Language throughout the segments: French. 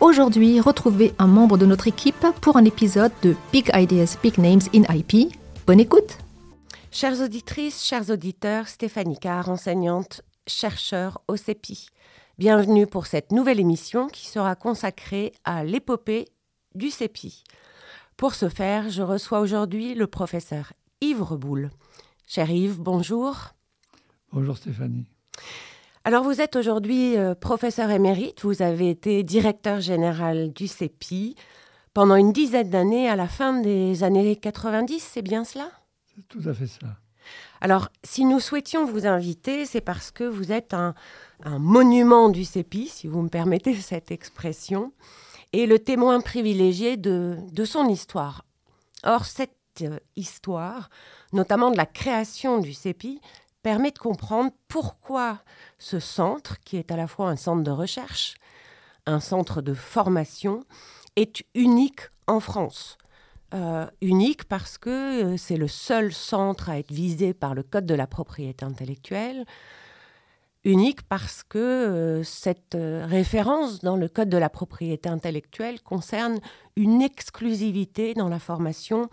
Aujourd'hui, retrouvez un membre de notre équipe pour un épisode de Big Ideas, Big Names in IP. Bonne écoute Chères auditrices, chers auditeurs, Stéphanie Carr, enseignante, chercheur au CEPI. Bienvenue pour cette nouvelle émission qui sera consacrée à l'épopée du CEPI. Pour ce faire, je reçois aujourd'hui le professeur Yves Reboul. Cher Yves, bonjour. Bonjour Stéphanie. Alors vous êtes aujourd'hui euh, professeur émérite, vous avez été directeur général du CEPI pendant une dizaine d'années à la fin des années 90, c'est bien cela? C'est tout à fait ça. Alors si nous souhaitions vous inviter, c'est parce que vous êtes un, un monument du CEPI, si vous me permettez cette expression, et le témoin privilégié de, de son histoire. Or cette euh, histoire, notamment de la création du CEPI, permet de comprendre pourquoi ce centre, qui est à la fois un centre de recherche, un centre de formation, est unique en France. Euh, unique parce que euh, c'est le seul centre à être visé par le Code de la propriété intellectuelle. Unique parce que euh, cette référence dans le Code de la propriété intellectuelle concerne une exclusivité dans la formation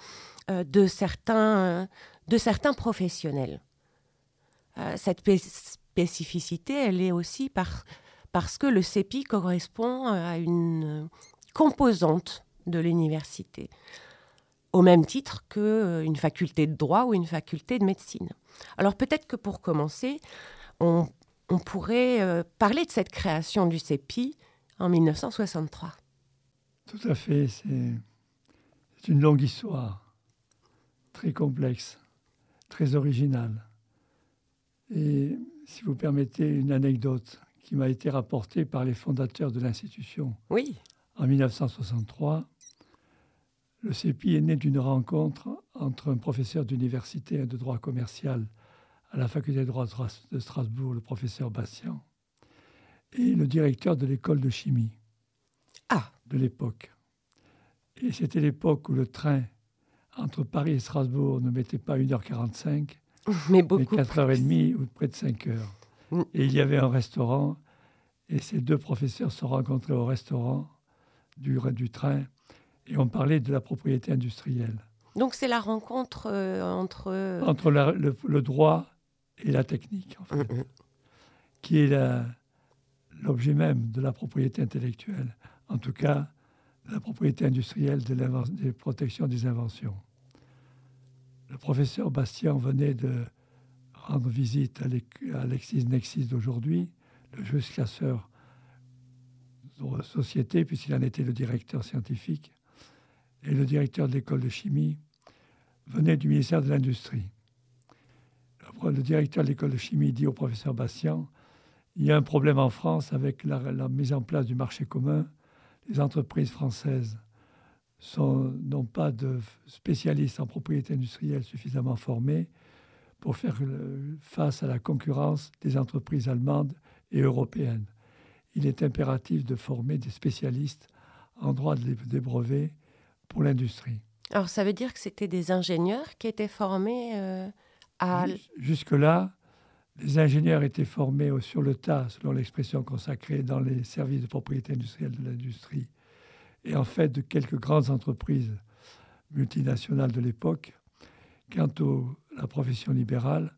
de certains professionnels. Euh, cette spécificité, elle est aussi par, parce que le CEPI correspond à une composante de l'université, au même titre qu'une faculté de droit ou une faculté de médecine. Alors peut-être que pour commencer, on, pourrait euh, parler de cette création du CEPI en 1963. Tout à fait, c'est une longue histoire, très complexe, très originale. Et si vous permettez une anecdote qui m'a été rapportée par les fondateurs de l'institution. Oui. En 1963, le CEPI est né d'une rencontre entre un professeur d'université de droit commercial à la faculté de droit de Strasbourg, le professeur Bastian, et le directeur de l'école de chimie ah. de l'époque. Et c'était l'époque où le train entre Paris et Strasbourg ne mettait pas 1h45, mais, beaucoup mais 4h30 ou près de 5 heures. Mm. Et il y avait un restaurant, et ces deux professeurs se rencontraient au restaurant du, du train, et on parlait de la propriété industrielle. Donc c'est la rencontre euh, entre... Entre la, le, le, droit et la technique, en fait, mm qui est l'objet même de la propriété intellectuelle, en tout cas la propriété industrielle de des protections des inventions. Le professeur Bastien venait de rendre visite à LexisNexis d'aujourd'hui, le juge classeur de société, puisqu'il en était le directeur scientifique, et le directeur de l'école de chimie venait du ministère de l'Industrie. Le directeur de l'école de chimie dit au professeur Bastien, il y a un problème en France avec la, la mise en place du marché commun. Les entreprises françaises n'ont pas de spécialistes en propriété industrielle suffisamment formés pour faire face à la concurrence des entreprises allemandes et européennes. Il est impératif de former des spécialistes en droit des brevets pour l'industrie. Alors ça veut dire que c'était des ingénieurs qui étaient formés euh, à... Jusque-là, les ingénieurs étaient formés sur le tas, selon l'expression consacrée dans les services de propriété industrielle de l'industrie, et en fait de quelques grandes entreprises multinationales de l'époque. Quant à la profession libérale,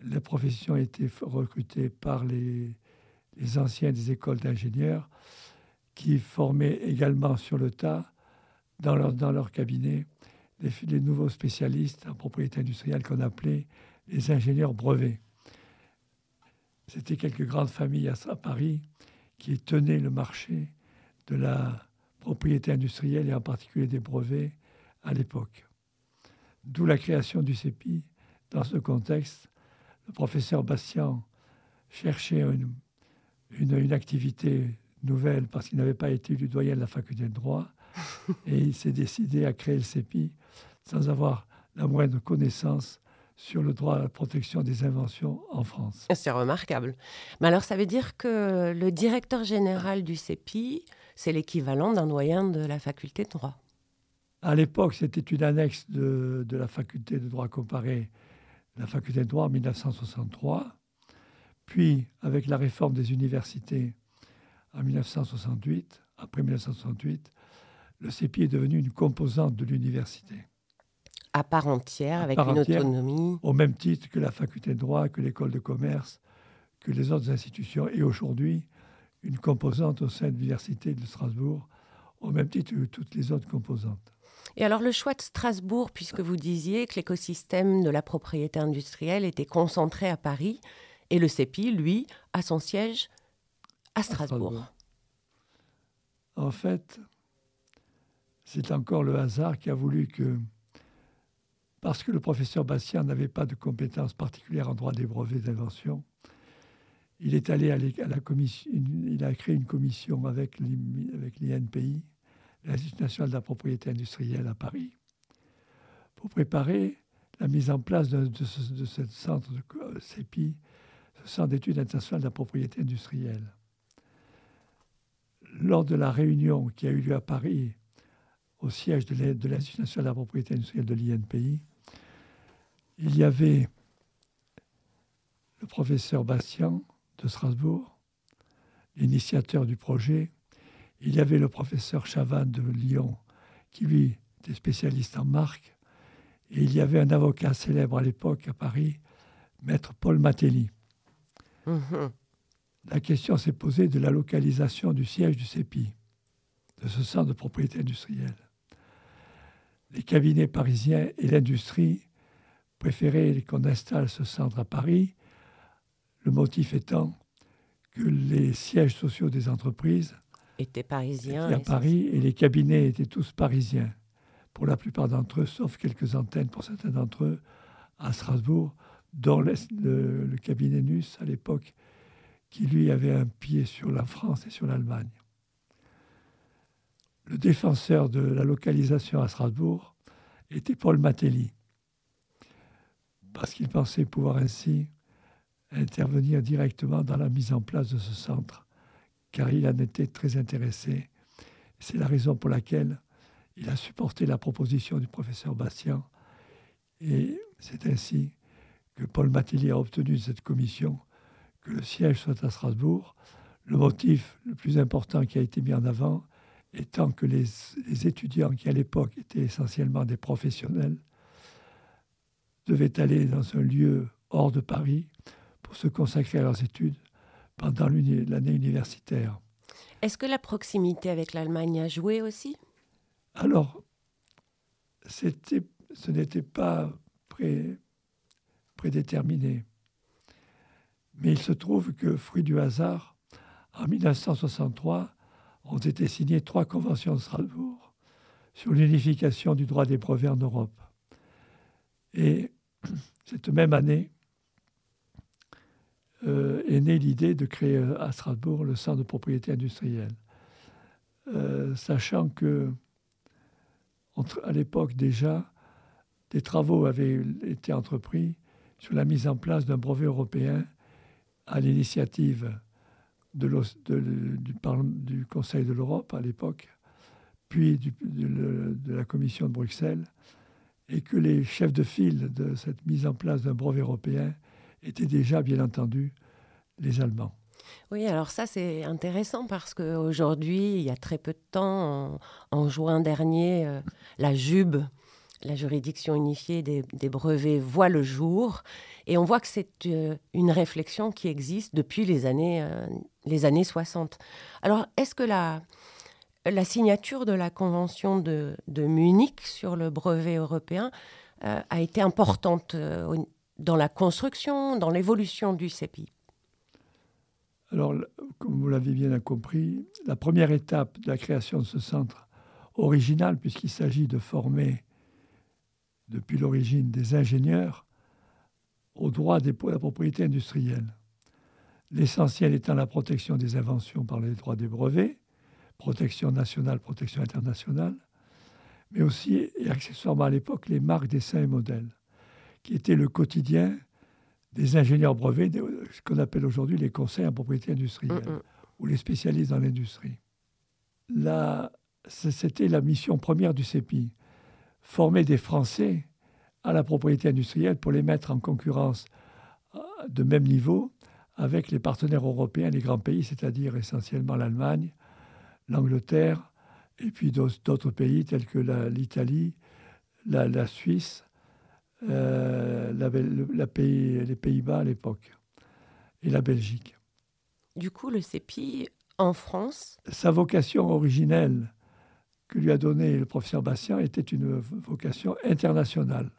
la profession été recrutée par les, les anciens des écoles d'ingénieurs qui formaient également sur le tas, dans leur, dans leur cabinet, les, nouveaux spécialistes en propriété industrielle qu'on appelait les ingénieurs brevets. C'était quelques grandes familles à Paris qui tenaient le marché de la propriété industrielle et en particulier des brevets à l'époque. D'où la création du CEPI. Dans ce contexte, le professeur Bastian cherchait une, une, activité nouvelle parce qu'il n'avait pas été élu doyen de la faculté de droit. et il s'est décidé à créer le CEPI sans avoir la moindre connaissance sur le droit à la protection des inventions en France. C'est remarquable. Mais alors, ça veut dire que le directeur général du CEPI, c'est l'équivalent d'un doyen de la faculté de droit. À l'époque, c'était une annexe de, de, la faculté de droit comparé, la faculté de droit en 1963. Puis, avec la réforme des universités en 1968, après 1968, le CEPI est devenu une composante de l'université. À part entière, avec une autonomie. Au même titre que la faculté de droit, que l'école de commerce, que les autres institutions. Et aujourd'hui, une composante au sein de l'université de Strasbourg, au même titre que toutes les autres composantes. Et alors le choix de Strasbourg, puisque vous disiez que l'écosystème de la propriété industrielle était concentré à Paris, et le CEPI, lui, a son siège à Strasbourg. En fait, c'est encore le hasard qui a voulu que, parce que le professeur Bastien n'avait pas de compétences particulières en droit des brevets d'invention, il est allé à la commission, il a créé une commission avec l'INPI, l'Institut national de la propriété industrielle à Paris, pour préparer la mise en place de, ce, centre de CEPI, ce centre d'études internationales de la propriété industrielle. Lors de la réunion qui a eu lieu à Paris, au siège de l'Institut national de la propriété industrielle de l'INPI, il y avait le professeur Bastien de Strasbourg, l'initiateur du projet, il y avait le professeur Chavannes de Lyon, qui lui était spécialiste en marque, et il y avait un avocat célèbre à l'époque à Paris, maître Paul Matelli. Mhm. La question s'est posée de la localisation du siège du CEPI, de ce centre de propriété industrielle. Les cabinets parisiens et l'industrie préféraient qu'on installe ce centre à Paris, le motif étant que les sièges sociaux des entreprises étaient parisiens. à Paris et les cabinets étaient tous parisiens, pour la plupart d'entre eux, sauf quelques antennes pour certains d'entre eux, à Strasbourg, dont le, le, cabinet NUS à l'époque, qui lui avait un pied sur la France et sur l'Allemagne. Le défenseur de la localisation à Strasbourg était Paul Matelli, parce qu'il pensait pouvoir ainsi intervenir directement dans la mise en place de ce centre car il en était très intéressé. C'est la raison pour laquelle il a supporté la proposition du professeur Bastien. Et c'est ainsi que Paul Matilly a obtenu de cette commission que le siège soit à Strasbourg. Le motif le plus important qui a été mis en avant étant que les, les étudiants qui à l'époque étaient essentiellement des professionnels devaient aller dans un lieu hors de Paris pour se consacrer à leurs études pendant l'année universitaire. Est-ce que la proximité avec l'Allemagne a joué aussi? Alors, ce n'était pas pré, prédéterminé. Mais il se trouve que, fruit du hasard, en 1963, ont été signées trois conventions de Strasbourg sur l'unification du droit des brevets en Europe. Et cette même année, euh, est née l'idée de créer euh, à Strasbourg le centre de propriété industrielle. Euh, sachant que, à l'époque déjà, des travaux avaient été entrepris sur la mise en place d'un brevet européen à l'initiative du, Conseil de l'Europe à l'époque, puis de, la Commission de Bruxelles, et que les chefs de file de cette mise en place d'un brevet européen étaient déjà, bien entendu, les Allemands. Oui, alors ça c'est intéressant parce qu'aujourd'hui, il y a très peu de temps, en, juin dernier, euh, la JUB, la juridiction unifiée des, brevets, voit le jour. Et on voit que c'est euh, une réflexion qui existe depuis les années, euh, les années 60. Alors, est-ce que la, signature de la Convention de Munich sur le brevet européen a été importante dans la construction, dans l'évolution du CEPI Alors, comme vous l'avez bien compris, la première étape de la création de ce centre original, puisqu'il s'agit de former depuis l'origine des ingénieurs au droit de la propriété industrielle, l'essentiel étant la protection des inventions par les droits des brevets, protection nationale, protection internationale, mais aussi, et accessoirement à l'époque, les marques, dessins et modèles, qui étaient le quotidien des ingénieurs brevets, ce qu'on appelle aujourd'hui les conseils en propriété industrielle, Mm, mm. ou les spécialistes dans l'industrie. Là, c'était la mission première du CEPI, former des Français à la propriété industrielle pour les mettre en concurrence euh, de même niveau avec les partenaires européens, les grands pays, c'est-à-dire essentiellement l'Allemagne, l'Angleterre, et puis d'autres pays tels que la- l'Italie, la, la Suisse, euh, la pays- les Pays-Bas à l'époque, et la Belgique. Du coup, le CEPI en France, Sa vocation originelle que lui a donnée le professeur Bastien était une vocation internationale,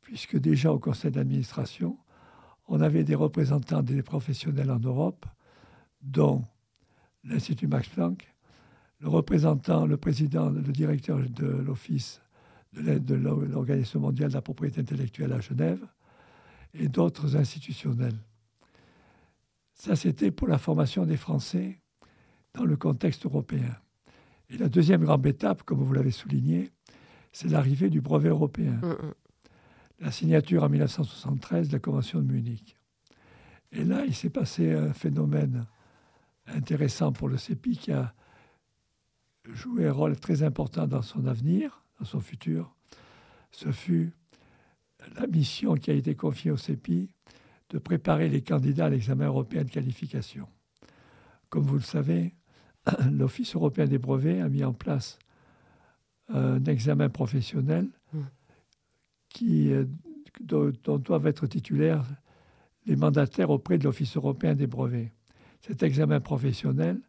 puisque déjà au conseil d'administration, on avait des représentants des professionnels en Europe, dont l'Institut Max Planck, le représentant, le président, le directeur de l'Office de l'aide de l'Or- l'Organisation mondiale de la propriété intellectuelle à Genève, et d'autres institutionnels. Ça, c'était pour la formation des Français dans le contexte européen. Et la deuxième grande étape, comme vous l'avez souligné, c'est l'arrivée du brevet européen, Mm, mm. la signature en 1973 de la Convention de Munich. Et là, il s'est passé un phénomène intéressant pour le CEPI qui a joué un rôle très important dans son avenir, dans son futur. Ce fut la mission qui a été confiée au CEPI de préparer les candidats à l'examen européen de qualification. Comme vous le savez, l'Office européen des brevets a mis en place un examen professionnel Mm. qui, euh, dont, dont doivent être titulaires les mandataires auprès de l'Office européen des brevets. Cet examen professionnel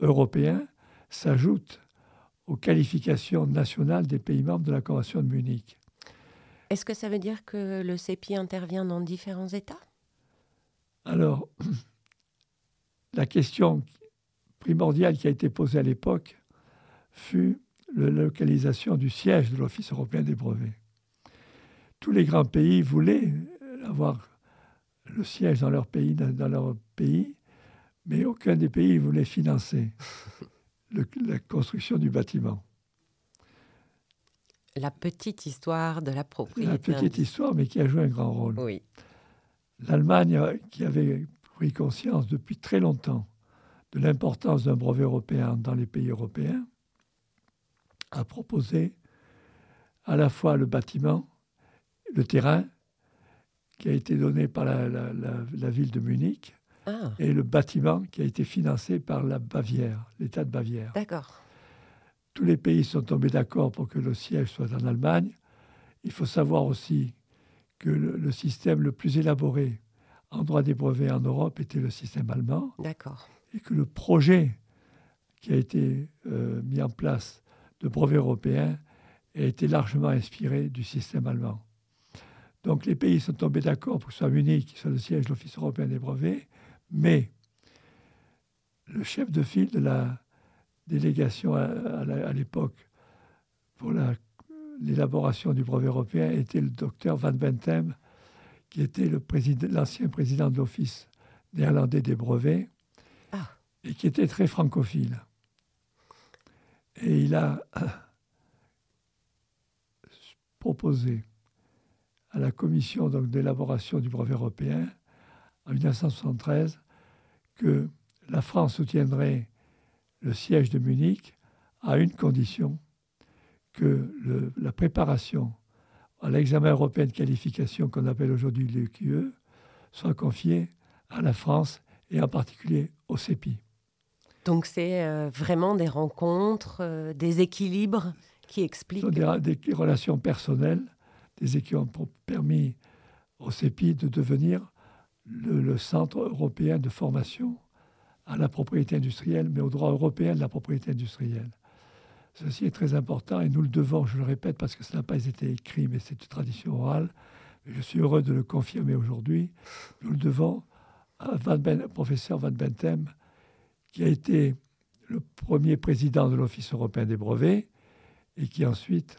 européen s'ajoute aux qualifications nationales des pays membres de la Convention de Munich. est-ce que ça veut dire que le CEPI intervient dans différents États? Alors, la question primordiale qui a été posée à l'époque fut la localisation du siège de l'Office européen des brevets. Tous les grands pays voulaient avoir le siège dans leur pays, dans leur pays mais aucun des pays voulait financer le- la construction du bâtiment. La petite histoire de la propriété. la petite histoire, mais qui a joué un grand rôle. Oui. L'Allemagne, qui avait pris conscience depuis très longtemps de l'importance d'un brevet européen dans les pays européens, a proposé à la fois le bâtiment, le terrain, qui a été donné par la, la- la- la ville de Munich, Ah, et le bâtiment qui a été financé par la Bavière, l'État de Bavière. d'accord. Tous les pays sont tombés d'accord pour que le siège soit en Allemagne. Il faut savoir aussi que le, le système le plus élaboré en droit des brevets en Europe était le système allemand D'accord. et que le projet qui a été euh, mis en place de brevet européen a été largement inspiré du système allemand. Donc les pays sont tombés d'accord pour que ce soit Munich qui soit le siège de l'Office européen des brevets, mais le chef de file de la délégation à, l'époque pour la- l'élaboration du brevet européen était le docteur Van Bentem, qui était président- l'ancien président de l'Office néerlandais des brevets Ah. et qui était très francophile. Et il a proposé à la commission d'élaboration du brevet européen en 1973 que la France soutiendrait le siège de Munich à une condition que le- la préparation à l'examen européen de qualification qu'on appelle aujourd'hui l'EQE soit confiée à la France et en particulier au CEPI. Donc c'est euh, vraiment des rencontres, euh, des équilibres qui Ce expliquent. sont des, relations personnelles, des qui ont permis au CEPI de devenir le, centre européen de formation à la propriété industrielle, mais au droit européen de la propriété industrielle. Ceci est très important et nous le devons, je le répète parce que ça n'a pas été écrit, mais c'est une tradition orale. Je suis heureux de le confirmer aujourd'hui. Nous le devons à Van Ben- professeur Van Bentem, qui a été le premier président de l'Office européen des brevets et qui ensuite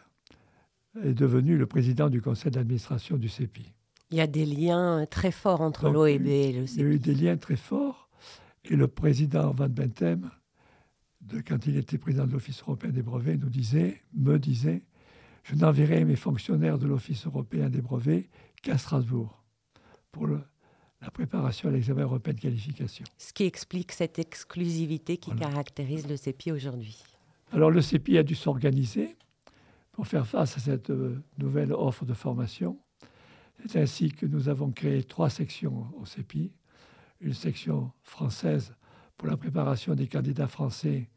est devenu le président du conseil d'administration du CEPI. Il y a des liens très forts entre l'OEB et le Il y a eu des liens très forts. Et le président Van Bentem, de, quand il était président de l'Office européen des brevets, nous disait, me disait, je n'enverrai mes fonctionnaires de l'Office européen des brevets qu'à Strasbourg pour le- la préparation à l'examen européen de qualification. Ce qui explique cette exclusivité qui Voilà. caractérise le CEPI aujourd'hui. Alors le CEPI a dû s'organiser pour faire face à cette euh, nouvelle offre de formation. C'est ainsi que nous avons créé trois sections au CEPI. Une section française pour la préparation des candidats français,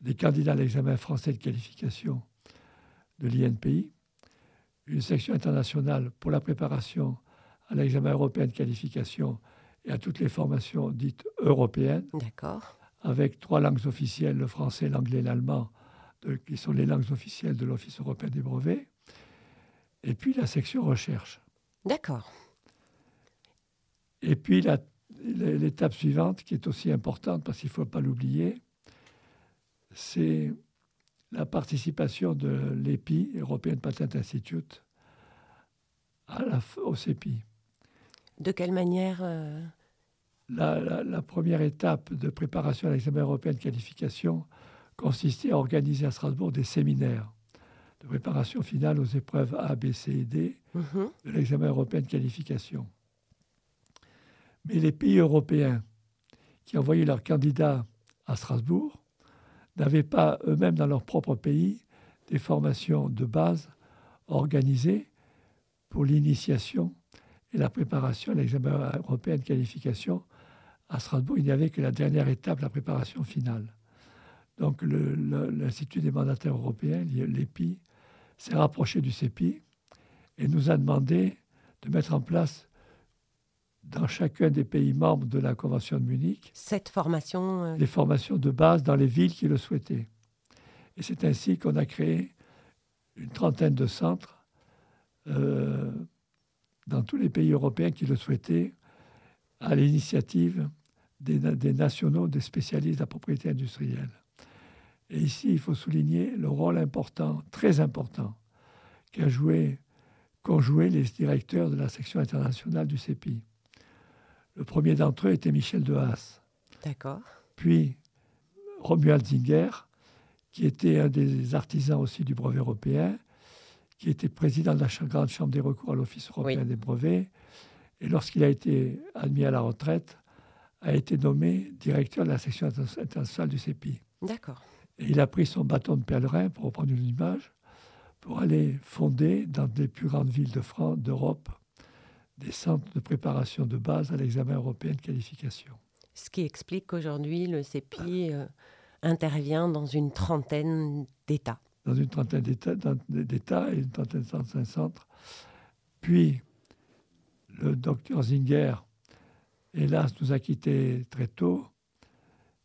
des candidats à l'examen français de qualification de l'INPI. Une section internationale pour la préparation à l'examen européen de qualification et à toutes les formations dites européennes D'accord. avec trois langues officielles, le français, l'anglais et l'allemand, qui sont les langues officielles de l'Office européen des brevets, et puis la section recherche. D'accord. Et puis l'étape suivante, qui est aussi importante parce qu'il ne faut pas l'oublier, c'est la participation de l'EPI, European Patent Institute, à la, f- au CEPI. De quelle manière euh, La, la- la première étape de préparation à l'examen européen de qualification consistait à organiser à Strasbourg des séminaires de préparation finale aux épreuves A, B, C et D mhm. de l'examen européen de qualification. Mais les pays européens qui envoyaient leurs candidats à Strasbourg n'avaient pas eux-mêmes dans leur propre pays des formations de base organisées pour l'initiation et la préparation à l'examen européen de qualification. À Strasbourg, il n'y avait que la dernière étape, la préparation finale. Donc l'Institut des mandataires européens, l'EPI, s'est rapproché du CEPI et nous a demandé de mettre en place dans chacun des pays membres de la Convention de Munich cette formation euh, des formations de base dans les villes qui le souhaitaient. Et c'est ainsi qu'on a créé une trentaine de centres euh, dans tous les pays européens qui le souhaitaient, à l'initiative des, na- des nationaux, des spécialistes de la propriété industrielle. Et ici, il faut souligner le rôle important, très important, qu'a joué, qu'ont joué les directeurs de la section internationale du CEPI. Le premier d'entre eux était Michel de Haas D'accord. puis Romuald Zinger, qui était un des artisans aussi du brevet européen, qui était président de la grande chambre des recours à l'Office européen Oui. des brevets, et lorsqu'il a été admis à la retraite, a été nommé directeur de la section inter- internationale du CEPI. D'accord. Et il a pris son bâton de pèlerin, pour reprendre une image, pour aller fonder dans les plus grandes villes de France, d'Europe, des centres de préparation de base à l'examen européen de qualification. Ce qui explique qu'aujourd'hui, le CEPI euh, intervient dans une trentaine d'États. dans une trentaine d'États et une trentaine de centres. Puis, le docteur Zinger, hélas, nous a quittés très tôt.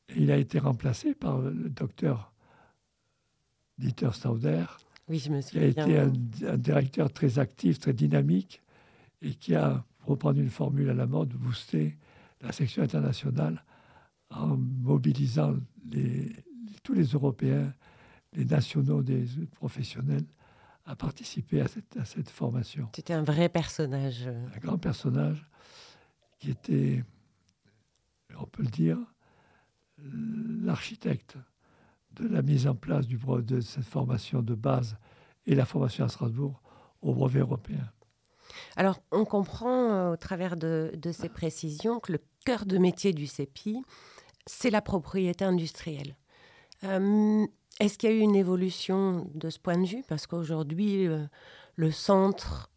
Et il a été remplacé par le docteur Dieter Stauder, Oui, je me qui a été un, un directeur très actif, très dynamique, et qui a, pour reprendre une formule à la mode, boosté la section internationale en mobilisant les- tous les Européens, les nationaux des professionnels à participer à cette, à cette formation. C'était un vrai personnage. euh, Un grand personnage qui était, on peut le dire, l'architecte de la mise en place de cette formation de base et la formation à Strasbourg au brevet européen. Alors, on comprend euh, au travers de, ces précisions que le cœur de métier du CEPI, c'est la propriété industrielle. Euh, Est-ce qu'il y a eu une évolution de ce point de vue? Parce qu'aujourd'hui, euh, le centre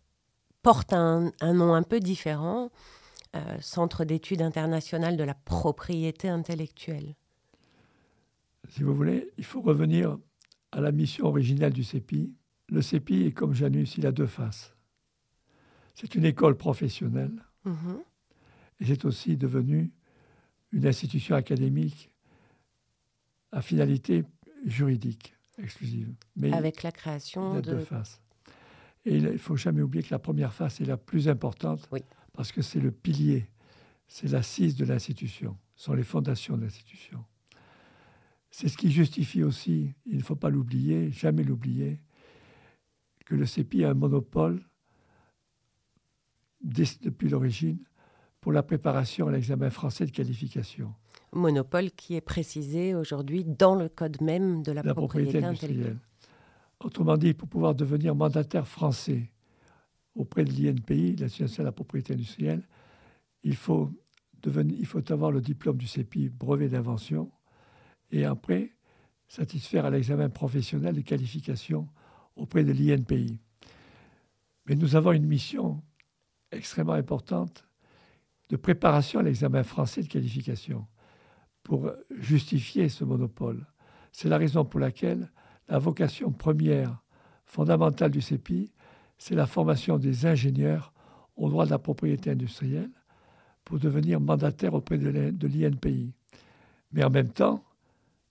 porte un, nom un peu différent, Centre d'études internationales de la propriété intellectuelle. Si vous voulez, il faut revenir à la mission originelle du CEPI. Le CEPI est comme Janus, il a deux faces. C'est une école professionnelle Mhm. et c'est aussi devenu une institution académique à finalité juridique exclusive. Mais Avec la il création a de... deux faces. Et il ne faut jamais oublier que la première face est la plus importante Oui. parce que c'est le pilier, c'est l'assise de l'institution, ce sont les fondations de l'institution. C'est ce qui justifie aussi, il ne faut pas l'oublier, jamais l'oublier, que le CEPI a un monopole depuis l'origine pour la préparation à l'examen français de qualification. Monopole qui est précisé aujourd'hui dans le code même de la, propriété, industrielle. Autrement dit, pour pouvoir devenir mandataire français auprès de l'INPI, l'Association de la propriété industrielle, il faut, devenir, il faut avoir le diplôme du CEPI, brevet d'invention, et après satisfaire à l'examen professionnel de qualification auprès de l'INPI. Mais nous avons une mission extrêmement importante de préparation à l'examen français de qualification pour justifier ce monopole. C'est la raison pour laquelle la vocation première, fondamentale du CEPI, c'est la formation des ingénieurs au droit de la propriété industrielle pour devenir mandataire auprès de l'INPI. Mais en même temps,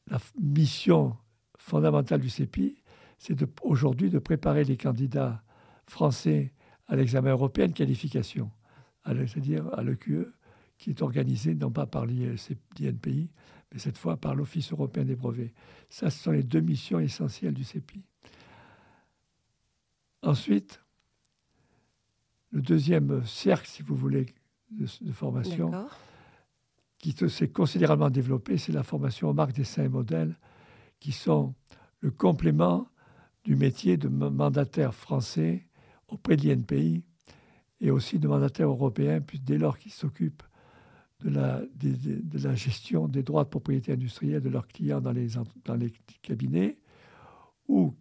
la mission fondamentale du CEPI, c'est aujourd'hui de préparer les candidats français à l'examen européen de qualification, c'est-à-dire à l'EQE, qui est organisé non pas par l'INPI, mais cette fois par l'Office européen des brevets. Ça, ce sont les deux missions essentielles du CEPI. Ensuite, le deuxième cercle, si vous voulez, de, formation, qui s'est considérablement développé, c'est la formation aux marques, dessins et modèles, qui sont le complément du métier de mandataire français auprès de l'INPI et aussi de mandataire européen, puis dès lors qu'ils s'occupent de la, gestion des droits de propriété industrielle de leurs clients dans les, cabinets ou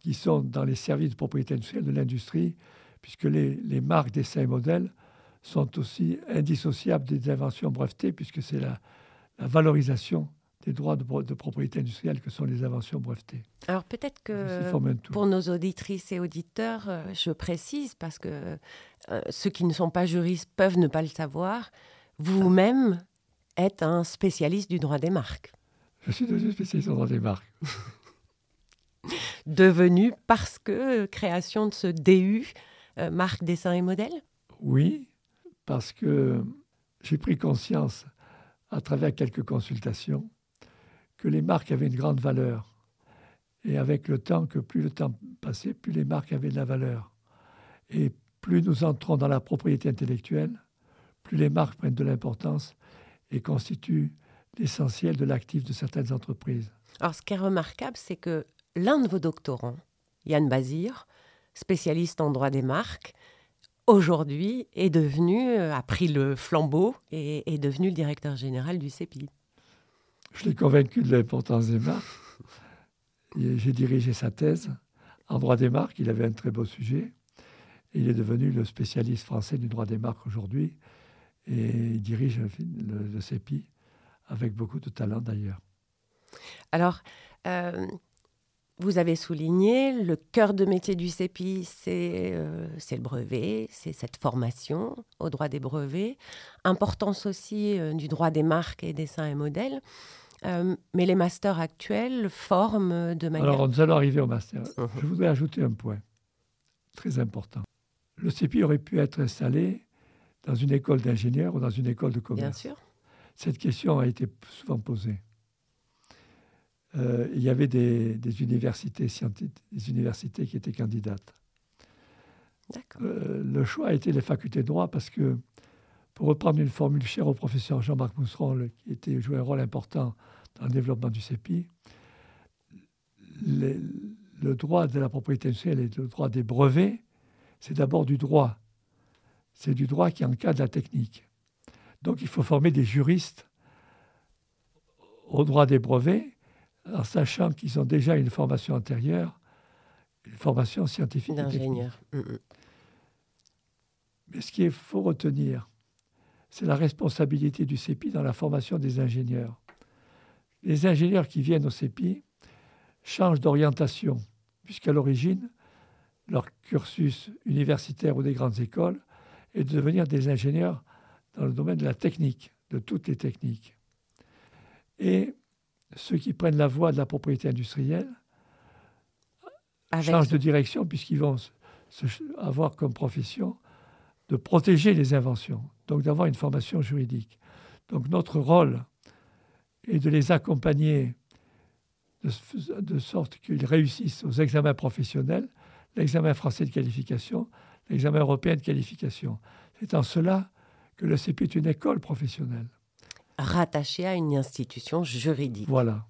qui sont dans les services de propriété industrielle de l'industrie, puisque les marques, dessins et modèles sont aussi indissociables des inventions brevetées, puisque c'est la, la, valorisation des droits de, propriété industrielle que sont les inventions brevetées. Alors peut-être que pour nos auditrices et auditeurs, euh, je précise, parce que euh, ceux qui ne sont pas juristes peuvent ne pas le savoir, vous-même êtes un spécialiste du droit des marques. Je suis devenu spécialiste du droit des marques. devenu parce que création de ce DU, euh, marque, dessin et modèle? Oui, parce que j'ai pris conscience à travers quelques consultations que les marques avaient une grande valeur. Et avec le temps, que plus le temps passait, plus les marques avaient de la valeur. Et plus nous entrons dans la propriété intellectuelle, plus les marques prennent de l'importance et constituent l'essentiel de l'actif de certaines entreprises. Alors, ce qui est remarquable, c'est que l'un de vos doctorants, Yann Bazir, spécialiste en droit des marques, aujourd'hui est devenu, euh, a pris le flambeau et est devenu le directeur général du CEPI. Je l'ai convaincu de l'importance des marques. J'ai dirigé sa thèse en droit des marques. Il avait un très beau sujet. il est devenu le spécialiste français du droit des marques aujourd'hui et il dirige le, CEPI avec beaucoup de talent d'ailleurs. Alors, euh, vous avez souligné, le cœur de métier du CEPI, euh, c'est le brevet, c'est cette formation au droit des brevets. Importance aussi euh, du droit des marques et dessins et modèles. mais les masters actuels forment de manière... Alors, nous allons arriver au master. Uh-huh. Je voudrais ajouter un point très important. Le CEPI aurait pu être installé dans une école d'ingénieur ou dans une école de commerce Bien sûr. Cette question a été souvent posée. Euh, il y avait des, universités des universités qui étaient candidates. Euh, le choix a été les facultés de droit parce que, pour reprendre une formule chère au professeur Jean-Marc Mousseron, qui était joué un rôle important dans le développement du CEPI, le droit de la propriété industrielle et le droit des brevets, c'est d'abord du droit c'est du droit qui encadre la technique. Donc il faut former des juristes au droit des brevets, en sachant qu'ils ont déjà une formation antérieure, une formation scientifique. D'ingénieur. Mm, mm. Mais ce qu'il faut retenir, c'est la responsabilité du CEPI dans la formation des ingénieurs. Les ingénieurs qui viennent au CEPI changent d'orientation, puisqu'à l'origine, leur cursus universitaire ou des grandes écoles et de devenir des ingénieurs dans le domaine de la technique, de toutes les techniques. Et ceux qui prennent la voie de la propriété industrielle changent de direction puisqu'ils vont avoir comme profession de protéger les inventions, donc d'avoir une formation juridique. Donc notre rôle est de les accompagner de, de sorte qu'ils réussissent aux examens professionnels, l'examen français de qualification l'examen européen de qualification. C'est en cela que le CEPI est une école professionnelle. Rattachée à une institution juridique. Voilà.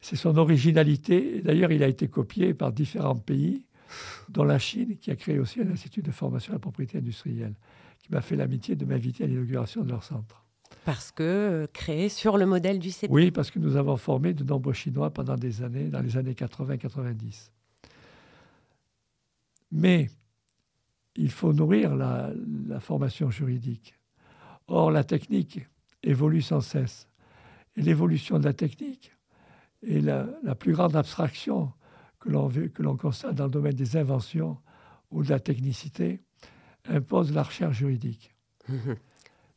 C'est son originalité. D'ailleurs, il a été copié par différents pays, dont la Chine, qui a créé aussi un institut de formation à la propriété industrielle, qui m'a fait l'amitié de m'inviter à l'inauguration de leur centre. Parce que euh, créé sur le modèle du CEPI. Oui, parce que nous avons formé de nombreux Chinois pendant des années, dans les années 80-90. Mais il faut nourrir la, formation juridique. Or, la technique évolue sans cesse. Et l'évolution de la technique est la, plus grande abstraction que l'on constate dans le domaine des inventions ou de la technicité impose la recherche juridique.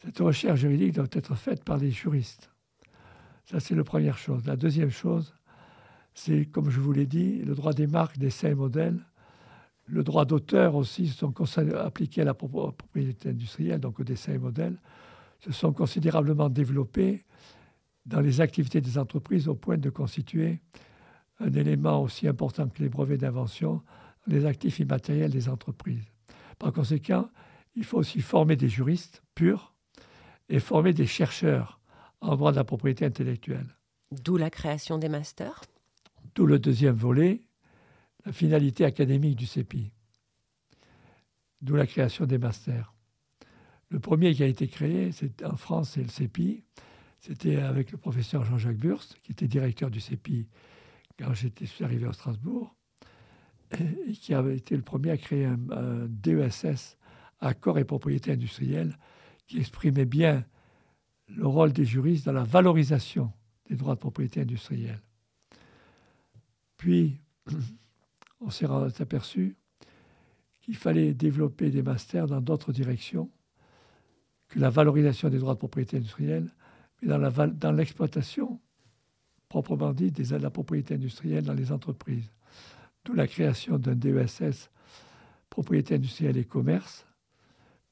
Cette recherche juridique doit être faite par les juristes. Ça, c'est la première chose. La deuxième chose, c'est, comme je vous l'ai dit, le droit des marques, des et modèles le droit d'auteur aussi sont appliqués à la propriété industrielle, donc au dessin et modèle, se sont considérablement développés dans les activités des entreprises au point de constituer un élément aussi important que les brevets d'invention, les actifs immatériels des entreprises. Par conséquent, il faut aussi former des juristes purs et former des chercheurs en droit de la propriété intellectuelle. D'où la création des masters D'où le deuxième volet, la finalité académique du CEPI, d'où la création des masters. Le premier qui a été créé en France, c'est le CEPI. C'était avec le professeur Jean-Jacques Burst, qui était directeur du CEPI quand j'étais arrivé à Strasbourg, et qui avait été le premier à créer un, DESS, accord et propriété industrielle, qui exprimait bien le rôle des juristes dans la valorisation des droits de propriété industrielle. Puis, on s'est aperçu qu'il fallait développer des masters dans d'autres directions que la valorisation des droits de propriété industrielle, mais dans l'exploitation, proprement dit, de la propriété industrielle dans les entreprises. D'où la création d'un DESS, propriété industrielle et commerce,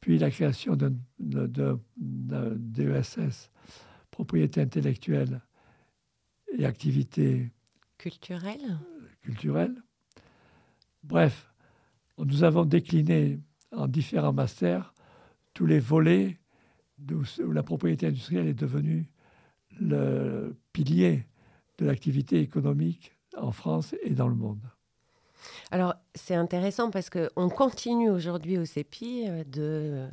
puis la création d'un DESS, propriété intellectuelle et activité culturelle. culturelle Bref, nous avons décliné en différents masters tous les volets où la propriété industrielle est devenue le pilier de l'activité économique en France et dans le monde. Alors, c'est intéressant parce qu'on continue aujourd'hui au CEPI euh, de,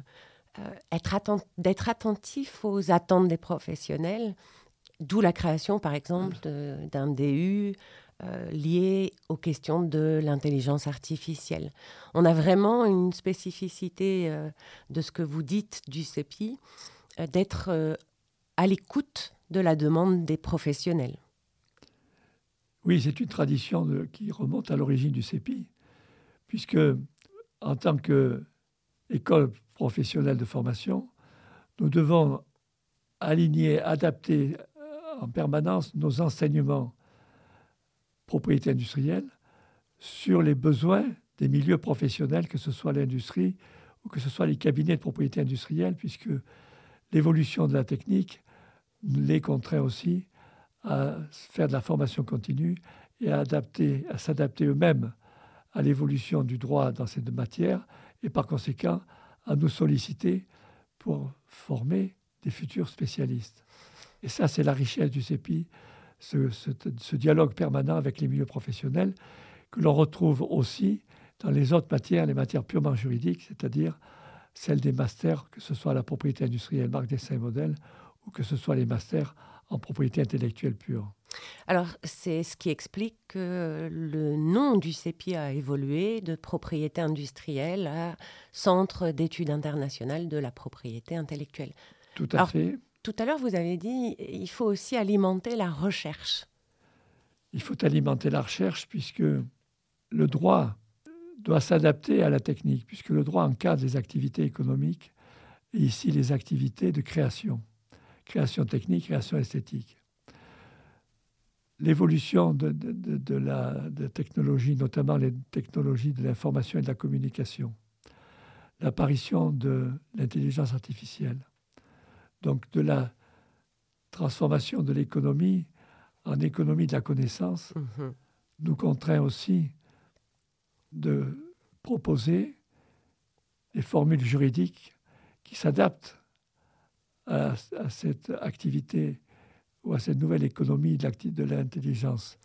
euh, d'être attentif aux attentes des professionnels, d'où la création, par exemple, d'un DU euh, liées aux questions de l'intelligence artificielle. On a vraiment une spécificité euh, de ce que vous dites du CEPI, euh, d'être à l'écoute de la demande des professionnels. Oui, c'est une tradition qui remonte à l'origine du CEPI, puisque en tant qu'école professionnelle de formation, nous devons aligner, adapter en permanence nos enseignements propriété industrielle sur les besoins des milieux professionnels, que ce soit l'industrie ou que ce soit les cabinets de propriété industrielle, puisque l'évolution de la technique les contraint aussi à faire de la formation continue et à, adapter, à s'adapter eux-mêmes à l'évolution du droit dans ces deux matières et par conséquent à nous solliciter pour former des futurs spécialistes. Et ça, c'est la richesse du CEPI, ce, dialogue permanent avec les milieux professionnels que l'on retrouve aussi dans les autres matières, les matières purement juridiques, c'est-à-dire celles des masters, que ce soit la propriété industrielle, marque, dessin et modèle, ou que ce soit les masters en propriété intellectuelle pure. Alors, c'est ce qui explique que le nom du CEPI a évolué de propriété industrielle à Centre d'études internationales de la propriété intellectuelle. Tout à fait. Tout à l'heure, vous avez dit il faut aussi alimenter la recherche. Il faut alimenter la recherche puisque le droit doit s'adapter à la technique, puisque le droit encadre les activités économiques et ici les activités de création, création technique, création esthétique. L'évolution de, de, la technologie, notamment les technologies de l'information et de la communication, l'apparition de l'intelligence artificielle, donc de la transformation de l'économie en économie de la connaissance, mhm. nous contraint aussi de proposer des formules juridiques qui s'adaptent à, cette activité ou à cette nouvelle économie de l'intelligence,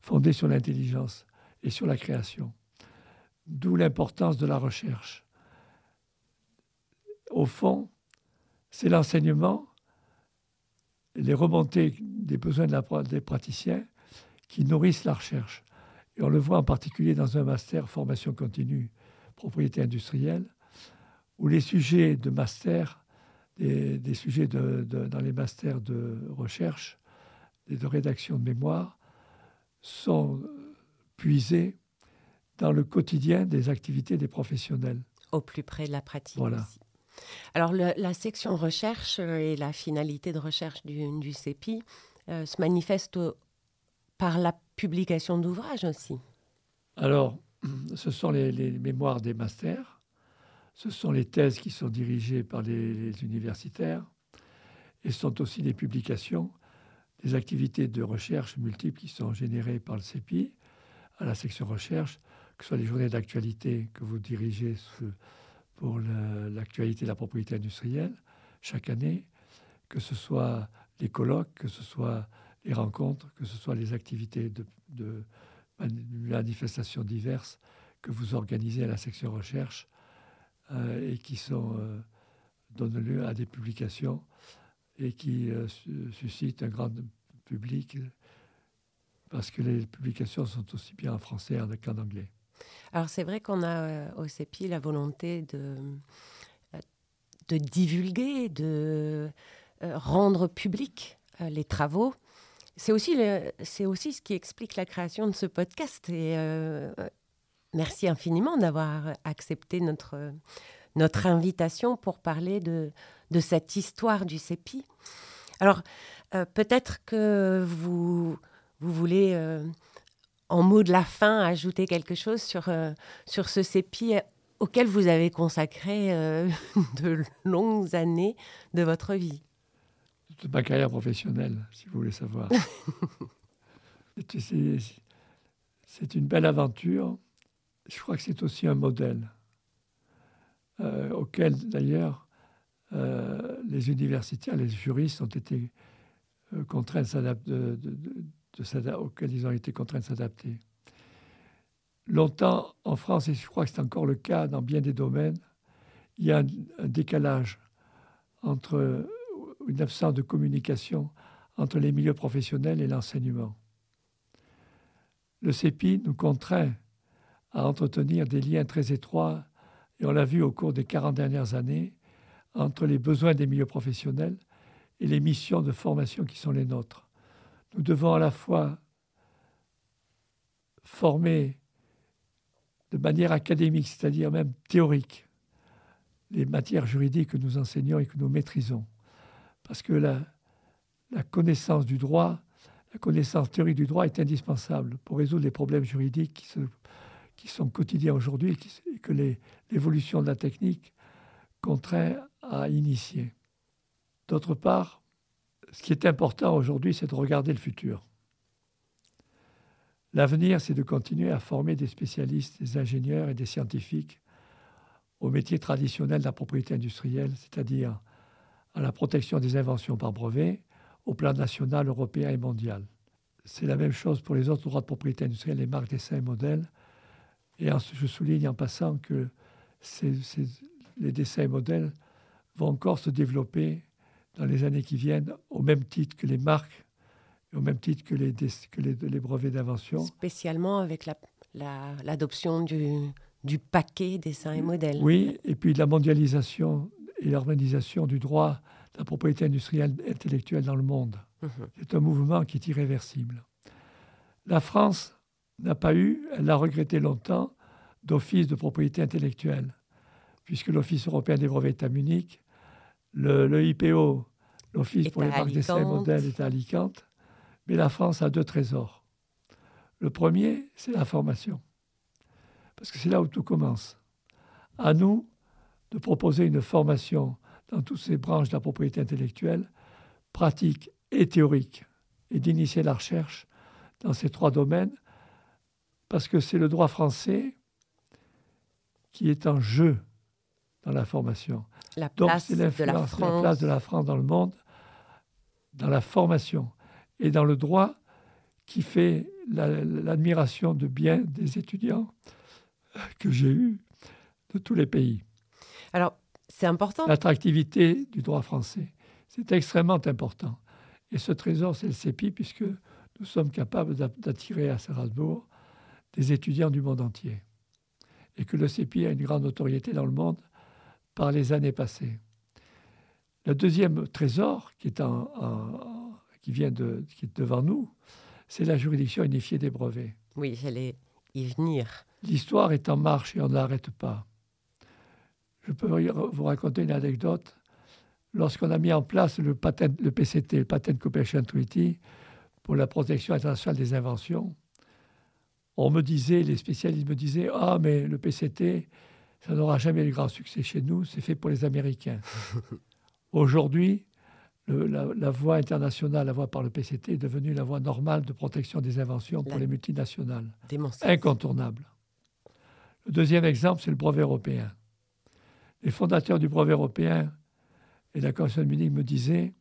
fondée sur l'intelligence et sur la création. D'où l'importance de la recherche. Au fond, c'est l'enseignement, les remontées des besoins des praticiens qui nourrissent la recherche. Et on le voit en particulier dans un master formation continue, propriété industrielle, où les sujets de master, des, sujets dans les masters de recherche et de rédaction de mémoire, sont puisés dans le quotidien des activités des professionnels. Au plus près de la pratique. Voilà. Alors la section recherche et la finalité de recherche du, CEPI euh, se manifeste par la publication d'ouvrages aussi. Alors, ce sont les, mémoires des masters, ce sont les thèses qui sont dirigées par les, universitaires, et ce sont aussi les publications, des activités de recherche multiples qui sont générées par le CEPI à la section recherche, que ce soit les journées d'actualité que vous dirigez pour l'actualité de la propriété industrielle chaque année, que ce soit les colloques, que ce soit les rencontres, que ce soit les activités de, manifestations diverses que vous organisez à la section recherche euh, et qui euh, donnent lieu à des publications et qui euh, suscitent un grand public parce que les publications sont aussi bien en français qu'en anglais. Alors c'est vrai qu'on a au CEPI la volonté de, de divulguer, de rendre public les travaux c'est aussi, c'est aussi ce qui explique la création de ce podcast. Et euh, merci infiniment d'avoir accepté notre, notre invitation pour parler de, de cette histoire du CEPI. Alors, euh, peut-être que vous, vous voulez, euh, en mot de la fin, ajouter quelque chose sur, sur ce CEPI auquel vous avez consacré de longues années de votre vie? Toute ma carrière professionnelle, si vous voulez savoir. c'est une belle aventure. Je crois que c'est aussi un modèle euh, auquel, d'ailleurs, euh, les universitaires, les juristes ont été euh, contraints de auxquels ils ont été contraints de s'adapter. Longtemps, en France, et je crois que c'est encore le cas dans bien des domaines, il y a un décalage entre une absence de communication entre les milieux professionnels et l'enseignement. Le CEPI nous contraint à entretenir des liens très étroits, et on l'a vu au cours des 40 dernières années, entre les besoins des milieux professionnels et les missions de formation qui sont les nôtres. Nous devons à la fois former de manière académique, c'est-à-dire même théorique, les matières juridiques que nous enseignons et que nous maîtrisons parce que la, connaissance du droit, la connaissance théorique du droit est indispensable pour résoudre les problèmes juridiques qui, sont quotidiens aujourd'hui et, que l'évolution de la technique contraint à initier. D'autre part, ce qui est important aujourd'hui, c'est de regarder le futur. L'avenir, c'est de continuer à former des spécialistes, des ingénieurs et des scientifiques au métier traditionnel de la propriété industrielle, c'est-à-dire à la protection des inventions par brevet au plan national, européen et mondial. C'est la même chose pour les autres droits de propriété industrielle, les marques, dessins et modèles. Et je souligne en passant que les dessins et modèles vont encore se développer dans les années qui viennent au même titre que les marques, au même titre que les, que les, brevets d'invention. Spécialement avec l'adoption du, du paquet dessins et modèles. Oui, et puis la mondialisation et l'organisation du droit de la propriété industrielle intellectuelle dans le monde. Mhm. C'est un mouvement qui est irréversible. La France n'a pas eu, elle l'a regretté longtemps, d'office de propriété intellectuelle, puisque l'Office européen des brevets est à Munich, le, IPO, l'Office pour les marques d'essai modèles, est à Alicante, mais la France a deux trésors. Le premier, c'est la formation, parce que c'est là où tout commence. À nous de proposer une formation dans toutes ces branches de la propriété intellectuelle, pratique et théorique, et d'initier la recherche dans ces trois domaines, parce que c'est le droit français qui est en jeu dans la formation. La Donc, place de la l'influence, France. la place de la France dans le monde, dans la formation et dans le droit qui fait la- l'admiration de bien des étudiants que j'ai eus de tous les pays. Alors, c'est important. L'attractivité du droit français, c'est extrêmement important. Et ce trésor, c'est le CEPI, puisque nous sommes capables d'a- d'attirer à Strasbourg des étudiants du monde entier. Et que le CEPI a une grande notoriété dans le monde par les années passées. Le deuxième trésor qui, est en- en- qui vient de, qui est devant nous, c'est la juridiction unifiée des brevets. Oui, j'allais y venir. L'histoire est en marche et on ne l'arrête pas. Je peux vous raconter une anecdote. Lorsqu'on a mis en place le, patent- le PCT, le Patent Cooperation Treaty, pour la protection internationale des inventions, on me disait, les spécialistes me disaient Ah, mais le PCT, ça n'aura jamais eu grand succès chez nous, c'est fait pour les Américains. Aujourd'hui, la, la voie internationale, la voie par le PCT, est devenue la voie normale de protection des inventions pour La- les multinationales Démonstration. incontournable. Le deuxième exemple, c'est le brevet européen. Les fondateurs du brevet européen et de la Convention de Munich me disaient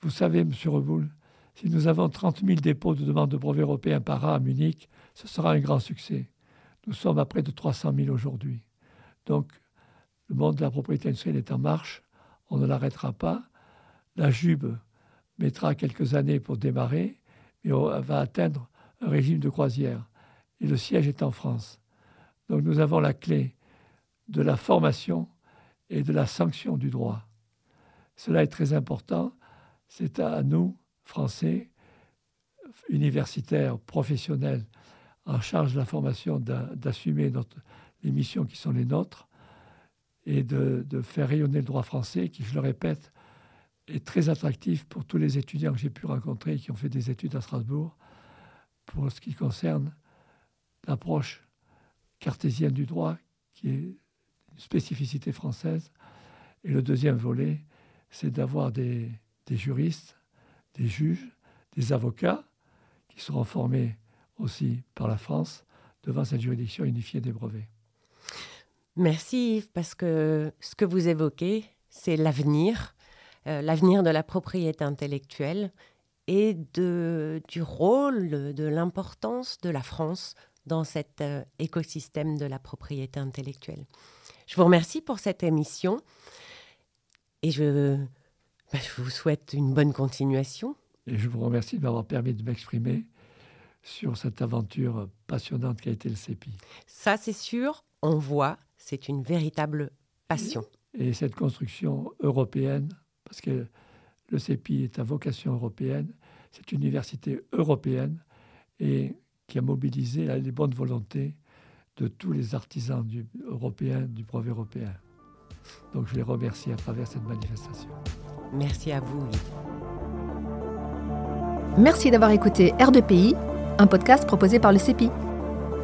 Vous savez, Monsieur Reboul, si nous avons 30 000 dépôts de demande de brevet européen par an à Munich, ce sera un grand succès. Nous sommes à près de 300 000 aujourd'hui. Donc, le monde de la propriété industrielle est en marche. On ne l'arrêtera pas. La JUB mettra quelques années pour démarrer, mais on va atteindre un régime de croisière. Et le siège est en France. Donc nous avons la clé de la formation et de la sanction du droit. Cela est très important. C'est à nous, Français, universitaires, professionnels, en charge de la formation, d'a- d'assumer les missions qui sont les nôtres et de, faire rayonner le droit français, qui, je le répète, est très attractif pour tous les étudiants que j'ai pu rencontrer et qui ont fait des études à Strasbourg pour ce qui concerne l'approche cartésienne du droit, qui est une spécificité française. Et le deuxième volet, c'est d'avoir des, des juristes, des juges, des avocats qui seront formés aussi par la France devant cette juridiction unifiée des brevets. Merci Yves, parce que ce que vous évoquez, c'est l'avenir, euh, l'avenir de la propriété intellectuelle et de, du rôle, de l'importance de la France dans cet euh, écosystème de la propriété intellectuelle. Je vous remercie pour cette émission et je, bah, je vous souhaite une bonne continuation. Et je vous remercie de m'avoir permis de m'exprimer sur cette aventure passionnante qu'a été le CEPI. Ça, c'est sûr, on voit, c'est une véritable passion. Et cette construction européenne, parce que le CEPI est à vocation européenne, c'est une université européenne et qui a mobilisé là, les bonnes volontés de tous les artisans du, européens du brevet européen. Donc je les remercie à travers cette manifestation. Merci à vous, Yves. Merci d'avoir écouté R2PI, un podcast proposé par le CEPI.